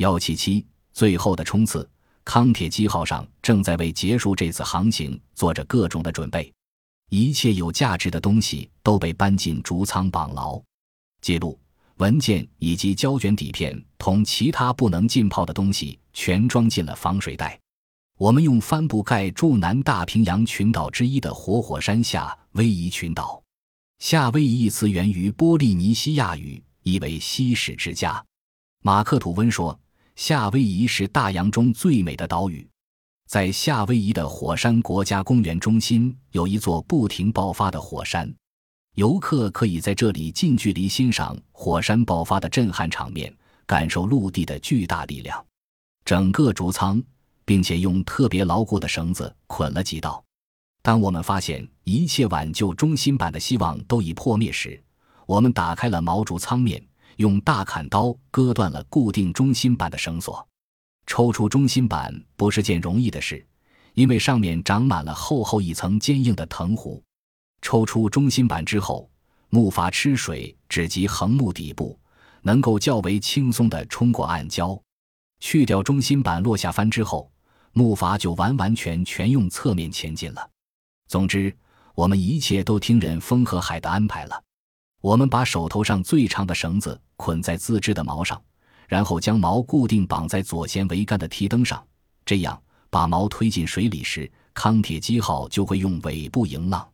幺七七，最后的冲刺，康铁基号上正在为结束这次航行做着各种的准备，一切有价值的东西都被搬进竹舱绑牢，记录、文件以及胶卷底片同其他不能浸泡的东西全装进了防水袋。我们用帆布盖住南太平洋群岛之一的活火山夏威夷群岛。夏威夷一词源于波利尼西亚语，意为西史之家。马克吐温说，夏威夷是大洋中最美的岛屿。在夏威夷的火山国家公园中心有一座不停爆发的火山，游客可以在这里近距离欣赏火山爆发的震撼场面，感受陆地的巨大力量。整个竹舱。并且用特别牢固的绳子捆了几道。当我们发现一切挽救中心板的希望都已破灭时，我们打开了毛竹舱面，用大砍刀割断了固定中心板的绳索。抽出中心板不是件容易的事，因为上面长满了厚厚一层坚硬的藤壶。抽出中心板之后，木筏吃水只及横木底部，能够较为轻松地冲过暗礁。去掉中心板落下帆之后。木筏就完完全全用侧面前进了。总之，我们一切都听任风和海的安排了。我们把手头上最长的绳子捆在自制的锚上，然后将锚固定绑在左舷桅杆的提灯上。这样，把锚推进水里时，康铁基号就会用尾部迎浪。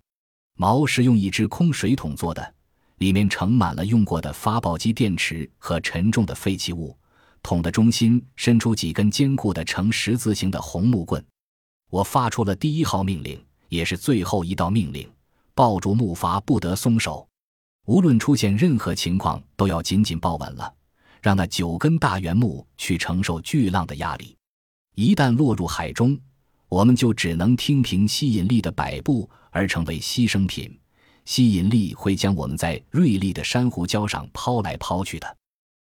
锚是用一只空水桶做的，里面盛满了用过的发报机电池和沉重的废弃物。桶的中心伸出几根坚固的呈十字形的红木棍，我发出了第一号命令，也是最后一道命令：抱住木筏不得松手，无论出现任何情况都要紧紧抱稳了，让那九根大圆木去承受巨浪的压力。一旦落入海中，我们就只能听凭吸引力的摆布而成为牺牲品，吸引力会将我们在锐利的珊瑚礁上抛来抛去的。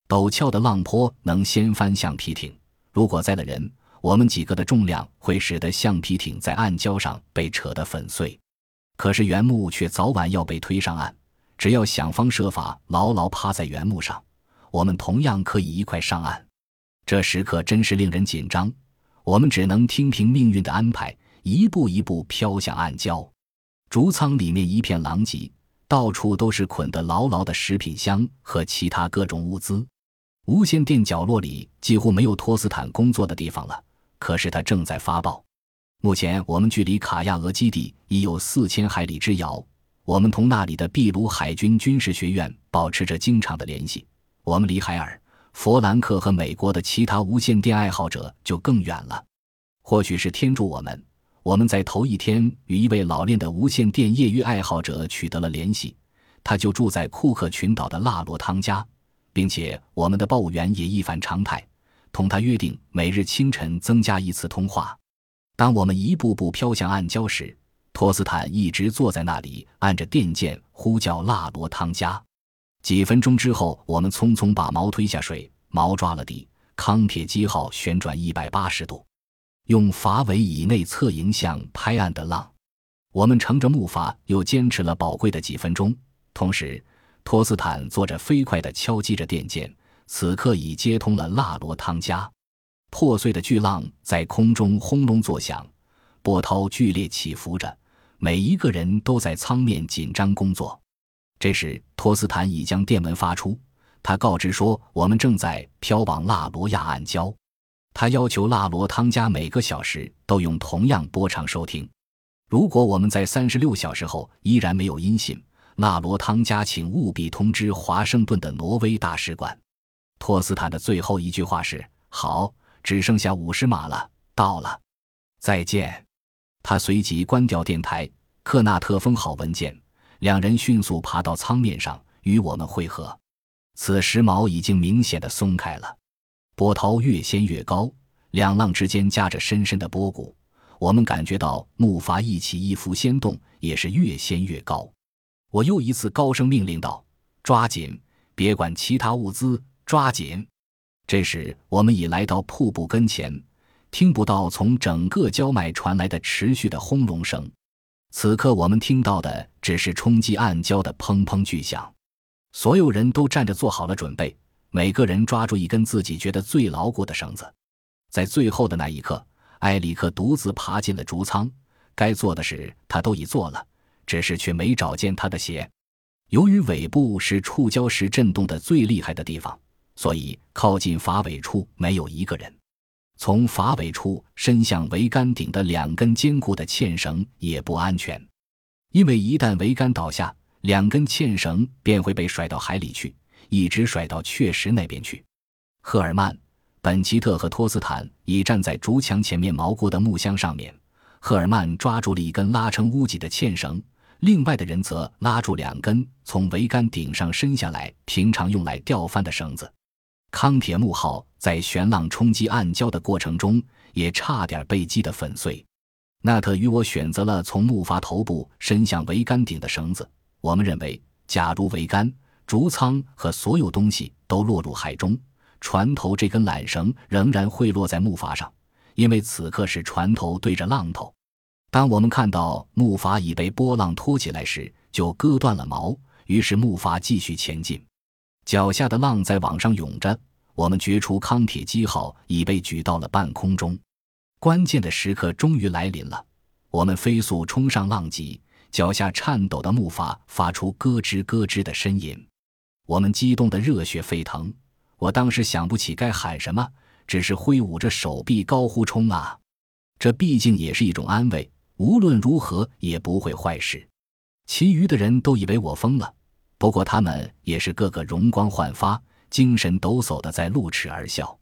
陡峭的浪坡能掀翻橡皮艇，如果载了人，我们几个的重量会使得橡皮艇在暗礁上被扯得粉碎。可是原木却早晚要被推上岸，只要想方设法牢牢趴在原木上，我们同样可以一块上岸。这时刻真是令人紧张，我们只能听凭命运的安排，一步一步飘向暗礁。竹舱里面一片狼藉，到处都是捆得牢牢的食品箱和其他各种物资。无线电角落里几乎没有托斯坦工作的地方了，可是他正在发报。目前我们距离卡亚俄基地已有四千海里之遥，我们同那里的秘鲁海军军事学院保持着经常的联系。我们离海尔、弗兰克和美国的其他无线电爱好者就更远了。或许是天助我们，我们在头一天与一位老练的无线电业余爱好者取得了联系，他就住在库克群岛的腊罗汤家。并且我们的报务员也一反常态，同他约定每日清晨增加一次通话。当我们一步步飘向暗礁时，托斯坦一直坐在那里，按着电键呼叫腊罗汤加。几分钟之后，我们匆匆把锚推下水，锚抓了底。康铁基号旋转一百八十度，用筏尾以内侧迎向拍岸的浪。我们乘着木筏又坚持了宝贵的几分钟，同时。托斯坦坐着飞快地敲击着电键，此刻已接通了腊罗汤加。破碎的巨浪在空中轰隆作响，波涛剧烈起伏着，每一个人都在舱面紧张工作。这时，托斯坦已将电文发出，他告知说我们正在飘往腊罗亚暗礁。他要求腊罗汤加每个小时都用同样波长收听。如果我们在三十六小时后依然没有音信，纳罗汤加，请务必通知华盛顿的挪威大使馆。托斯坦的最后一句话是：“好，只剩下五十码了，到了，再见。”他随即关掉电台。克纳特封好文件，两人迅速爬到舱面上与我们会合。此时锚已经明显的松开了，波涛越掀越高，两浪之间夹着深深的波谷。我们感觉到木筏一起一伏掀动，也是越掀越高。我又一次高声命令道：“抓紧，别管其他物资，抓紧！”这时，我们已来到瀑布跟前，听不到从整个礁脉传来的持续的轰隆声。此刻，我们听到的只是冲击暗礁的砰砰巨响。所有人都站着做好了准备，每个人抓住一根自己觉得最牢固的绳子，在最后的那一刻，埃里克独自爬进了竹仓。该做的事他都已做了，只是却没找见他的鞋。由于尾部是触礁时震动的最厉害的地方，所以靠近筏尾处没有一个人。从筏尾处伸向桅杆顶的两根坚固的纤绳也不安全，因为一旦桅杆倒下，两根纤绳便会被甩到海里去。一直甩到确实那边去。赫尔曼、本奇特和托斯坦已站在竹墙前面锚过的木箱上面。赫尔曼抓住了一根拉成屋脊的纤绳，另外的人则拉住两根从桅杆顶上伸下来、平常用来吊帆的绳子。康铁木号在旋浪冲击暗礁的过程中，也差点被击得粉碎。纳特与我选择了从木筏头部伸向桅杆顶的绳子。我们认为，假如桅杆。竹舱和所有东西都落入海中，船头这根缆绳仍然会落在木筏上，因为此刻是船头对着浪头。当我们看到木筏已被波浪托起来时，就割断了锚，于是木筏继续前进。脚下的浪在往上涌着，我们掘出康铁基号已被举到了半空中。关键的时刻终于来临了，我们飞速冲上浪脊，脚下颤抖的木筏发出咯吱咯吱的呻吟。我们激动得热血沸腾，我当时想不起该喊什么，只是挥舞着手臂高呼：“冲啊！”这毕竟也是一种安慰，无论如何也不会坏事。其余的人都以为我疯了，不过他们也是个个容光焕发、精神抖擞的在露齿而笑。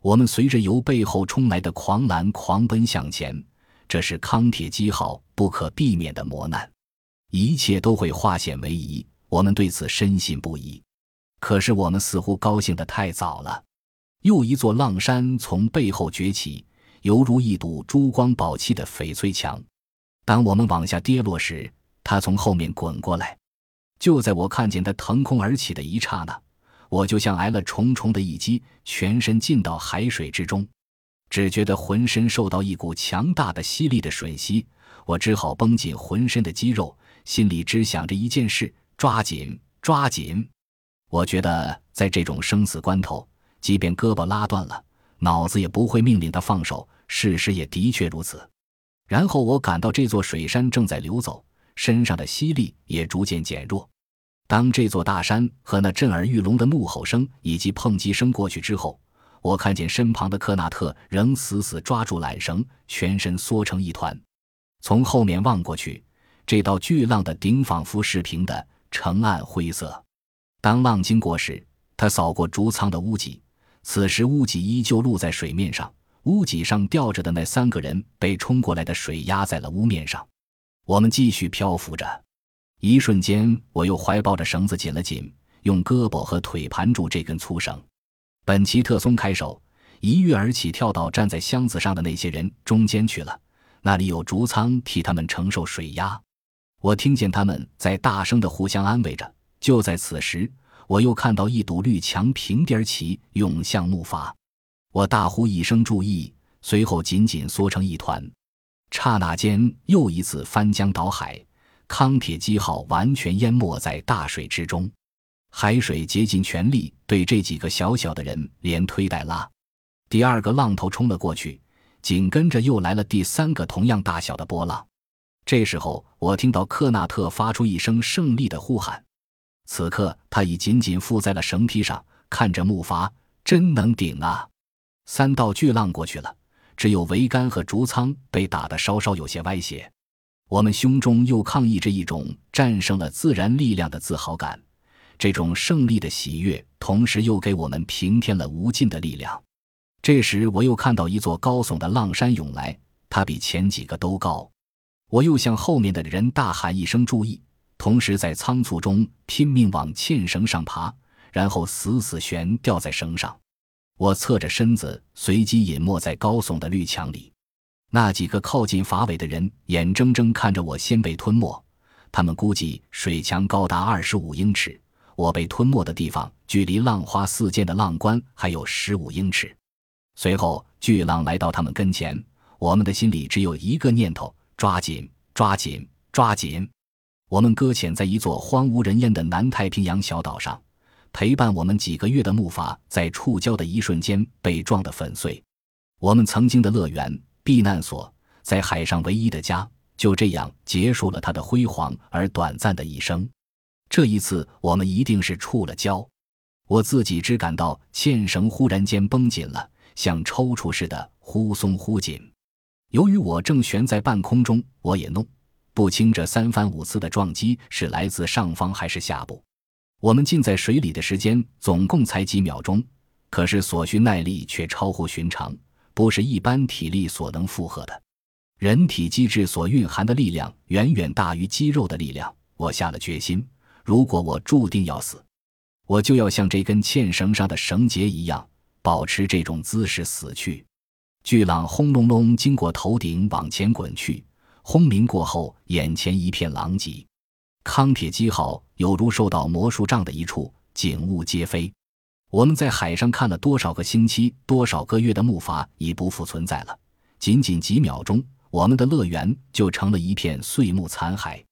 我们随着由背后冲来的狂澜狂奔向前，这是康铁基号不可避免的磨难，一切都会化险为夷。我们对此深信不疑，可是我们似乎高兴得太早了。又一座浪山从背后崛起，犹如一堵珠光宝气的翡翠墙。当我们往下跌落时，它从后面滚过来。就在我看见它腾空而起的一刹那，我就像挨了重重的一击，全身浸到海水之中，只觉得浑身受到一股强大的吸力的吮吸。我只好绷紧浑身的肌肉，心里只想着一件事。抓紧，抓紧！我觉得在这种生死关头，即便胳膊拉断了，脑子也不会命令他放手。事实也的确如此。然后我感到这座水山正在流走，身上的吸力也逐渐减弱。当这座大山和那震耳欲聋的怒吼声以及碰击声过去之后，我看见身旁的克纳特仍死死抓住缆绳，全身缩成一团。从后面望过去，这道巨浪的顶仿佛是平的。呈暗灰色。当浪经过时，他扫过竹舱的屋脊，此时屋脊依旧露在水面上。屋脊上吊着的那三个人被冲过来的水压在了屋面上。我们继续漂浮着。一瞬间，我又怀抱着绳子紧了紧，用胳膊和腿盘住这根粗绳。本奇特松开手，一跃而起，跳到站在箱子上的那些人中间去了。那里有竹舱替他们承受水压。我听见他们在大声的互相安慰着。就在此时，我又看到一堵绿墙平地而起，涌向木筏。我大呼一声“注意”，随后紧紧缩成一团。刹那间，又一次翻江倒海，康铁基号完全淹没在大水之中。海水竭尽全力对这几个小小的人连推带拉。第二个浪头冲了过去，紧跟着又来了第三个同样大小的波浪。这时候，我听到克纳特发出一声胜利的呼喊。此刻，他已紧紧附在了绳梯上，看着木筏，真能顶啊！三道巨浪过去了，只有桅杆和竹舱被打得稍稍有些歪斜。我们胸中又抗议着一种战胜了自然力量的自豪感，这种胜利的喜悦，同时又给我们平添了无尽的力量。这时，我又看到一座高耸的浪山涌来，它比前几个都高。我又向后面的人大喊一声“注意”，同时在仓促中拼命往纤绳上爬，然后死死悬吊在绳上。我侧着身子，随即隐没在高耸的绿墙里。那几个靠近筏尾的人眼睁睁看着我先被吞没。他们估计水墙高达二十五英尺，我被吞没的地方距离浪花四溅的浪关还有十五英尺。随后巨浪来到他们跟前，我们的心里只有一个念头。抓紧，抓紧，抓紧！我们搁浅在一座荒无人烟的南太平洋小岛上，陪伴我们几个月的木筏，在触礁的一瞬间被撞得粉碎。我们曾经的乐园、避难所，在海上唯一的家，就这样结束了它的辉煌而短暂的一生。这一次，我们一定是触了礁。我自己只感到线绳忽然间绷紧了，像抽搐似的忽松忽紧。由于我正悬在半空中，我也弄不清这三番五次的撞击是来自上方还是下部。我们浸在水里的时间总共才几秒钟，可是所需耐力却超乎寻常，不是一般体力所能负荷的。人体机制所蕴含的力量远远大于肌肉的力量。我下了决心，如果我注定要死，我就要像这根纤绳上的绳结一样，保持这种姿势死去。巨浪轰隆隆经过头顶往前滚去，轰鸣过后，眼前一片狼藉。康铁基号犹如受到魔术杖的一处，景物皆非。我们在海上看了多少个星期、多少个月的木筏已不复存在了。仅仅几秒钟，我们的乐园就成了一片碎木残骸。